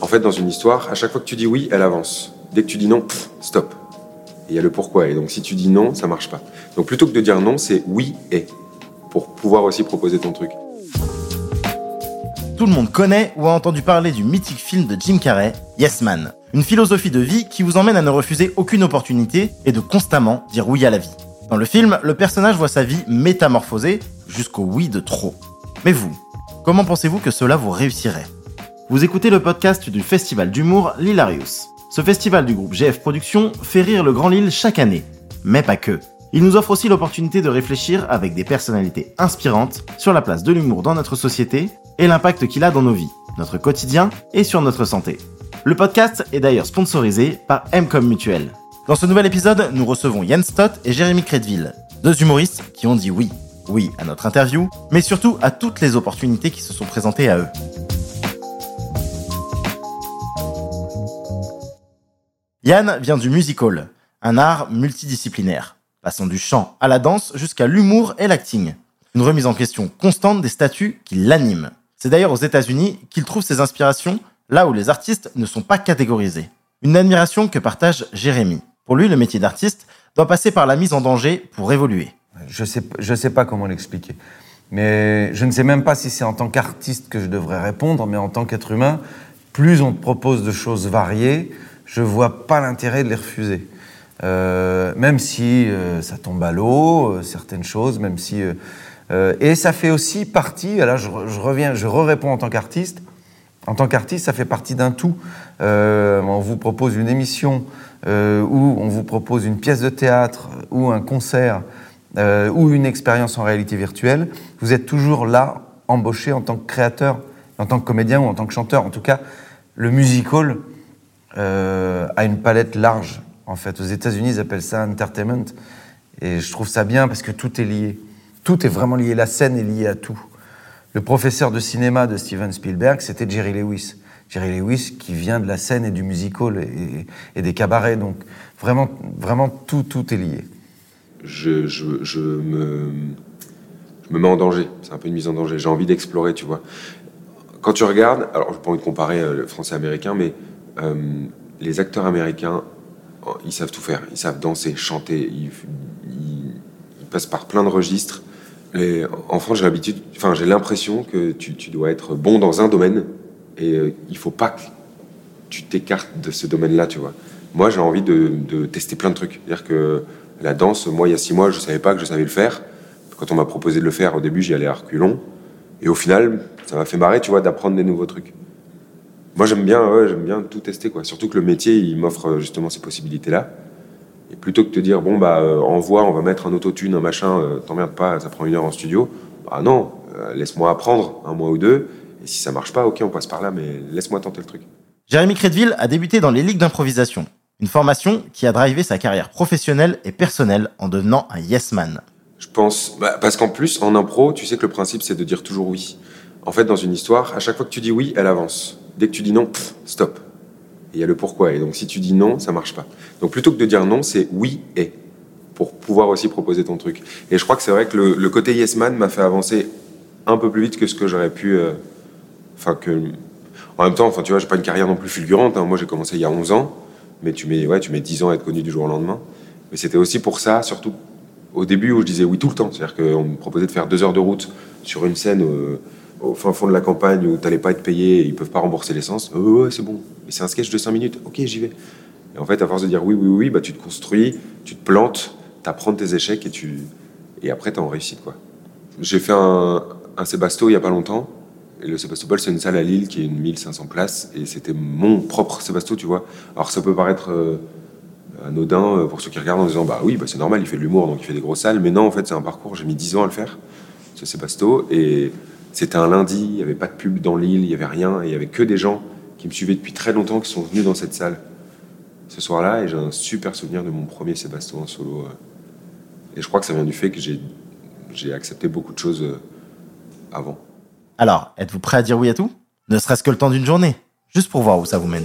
En fait, dans une histoire, à chaque fois que tu dis oui, elle avance. Dès que tu dis non, stop. Et il y a le pourquoi. Et donc si tu dis non, ça marche pas. Donc plutôt que de dire non, c'est oui et pour pouvoir aussi proposer ton truc. Tout le monde connaît ou a entendu parler du mythique film de Jim Carrey, Yes Man. Une philosophie de vie qui vous emmène à ne refuser aucune opportunité et de constamment dire oui à la vie. Dans le film, le personnage voit sa vie métamorphosée jusqu'au oui de trop. Mais vous, comment pensez-vous que cela vous réussirait? Vous écoutez le podcast du festival d'humour L'Hilarius. Ce festival du groupe GF Productions fait rire le Grand Lille chaque année. Mais pas que. Il nous offre aussi l'opportunité de réfléchir avec des personnalités inspirantes sur la place de l'humour dans notre société et l'impact qu'il a dans nos vies, notre quotidien et sur notre santé. Le podcast est d'ailleurs sponsorisé par Mcom Mutuel. Dans ce nouvel épisode, nous recevons Yann Stott et Jérémy Crédville, deux humoristes qui ont dit oui. Oui à notre interview, mais surtout à toutes les opportunités qui se sont présentées à eux. Yann vient du musical, un art multidisciplinaire, passant du chant à la danse jusqu'à l'humour et l'acting. Une remise en question constante des statuts qui l'animent. C'est d'ailleurs aux États-Unis qu'il trouve ses inspirations là où les artistes ne sont pas catégorisés. Une admiration que partage Jérémy. Pour lui, le métier d'artiste doit passer par la mise en danger pour évoluer. Je sais, je sais pas comment l'expliquer. Mais je ne sais même pas si c'est en tant qu'artiste que je devrais répondre, mais en tant qu'être humain, plus on te propose de choses variées, je vois pas l'intérêt de les refuser. Euh, même si euh, ça tombe à l'eau, euh, certaines choses, même si. et ça fait aussi partie, là je, je reviens, je réponds en tant qu'artiste. En tant qu'artiste, ça fait partie d'un tout. on vous propose une émission ou on vous propose une pièce de théâtre ou un concert ou une expérience en réalité virtuelle. Vous êtes toujours là, embauché en tant que créateur, en tant que comédien ou en tant que chanteur. En tout cas, le musical, euh, a une palette large. En fait, aux États-Unis, ils appellent ça entertainment. Et je trouve ça bien parce que tout est lié. Tout est vraiment lié. La scène est liée à tout. Le professeur de cinéma de Steven Spielberg, c'était Jerry Lewis. Jerry Lewis qui vient de la scène et du musical et, des cabarets. Donc vraiment, vraiment tout, tout est lié. Je, je, je, me, je me mets en danger. C'est un peu une mise en danger. J'ai envie d'explorer, tu vois. Quand tu regardes, alors je n'ai pas envie de comparer euh, le français américain, mais euh, les acteurs américains, ils savent tout faire. Ils savent danser, chanter. Ils, passent par plein de registres. En France, j'ai l'habitude, enfin, j'ai l'impression que tu, dois être bon dans un domaine et euh, il faut pas que tu t'écartes de ce domaine-là, tu vois. Moi, j'ai envie de, tester plein de trucs. C'est-à-dire que la danse, moi, il y a six mois, je savais pas que je savais le faire. Quand on m'a proposé de le faire, au début, j'y allais à reculons. Et au final, ça m'a fait marrer, tu vois, d'apprendre des nouveaux trucs. Moi, j'aime bien, j'aime bien tout tester, quoi. Surtout que le métier, il m'offre euh, justement ces possibilités-là. Et plutôt que de te dire, bon, bah, euh, envoie, on va mettre un autotune, un machin, euh, t'emmerdes pas, ça prend une heure en studio. Bah non, laisse-moi apprendre un mois ou deux. Et si ça marche pas, ok, on passe par là, mais laisse-moi tenter le truc. Jérémy Crédville a débuté dans les ligues d'improvisation, une formation qui a drivé sa carrière professionnelle et personnelle en devenant un yes man. Je pense, bah, parce qu'en plus, en impro, tu sais que le principe, c'est de dire toujours oui. En fait, dans une histoire, à chaque fois que tu dis oui, elle avance. Dès que tu dis non, stop. il y a le pourquoi. Et donc, si tu dis non, ça marche pas. Donc, plutôt que de dire non, c'est oui et pour pouvoir aussi proposer ton truc. Et je crois que c'est vrai que le, côté yes man m'a fait avancer un peu plus vite que ce que j'aurais pu. Euh. En même temps, enfin, tu vois, j'ai pas une carrière non plus fulgurante. Hein. Moi, j'ai commencé il y a 11 ans, mais tu mets, ouais, tu mets 10 ans à être connu du jour au lendemain. Mais c'était aussi pour ça, surtout au début où je disais oui tout le temps. C'est-à-dire qu'on me proposait de faire deux heures de route sur une scène. Euh, au fin fond de la campagne où t'allais pas être payé ils peuvent pas rembourser l'essence, ouais, c'est bon. Mais c'est un sketch de 5 minutes, ok, j'y vais. Et en fait, à force de dire oui, oui, oui, bah, tu te construis, tu te plantes, t'apprends tes échecs et, tu... et après, t'es en réussite. quoi. J'ai fait un, un Sébasto il y a pas longtemps. Et le Sébastopol, c'est une salle à Lille qui est une 1500 places. Et c'était mon propre Sébasto, tu vois. Alors ça peut paraître euh, anodin euh, pour ceux qui regardent en disant bah oui, bah, c'est normal, il fait de l'humour, donc il fait des grosses salles. Mais non, en fait, c'est un parcours, j'ai mis 10 ans à le faire, ce Sébasto. Et c'était un lundi, il n'y avait pas de pub dans l'île, il n'y avait rien, et il n'y avait que des gens qui me suivaient depuis très longtemps qui sont venus dans cette salle ce soir-là, et j'ai un super souvenir de mon premier Sébastien en solo. Euh. Et je crois que ça vient du fait que j'ai accepté beaucoup de choses euh, avant. Alors, êtes-vous prêt à dire oui à tout? Ne serait-ce que le temps d'une journée, juste pour voir où ça vous mène.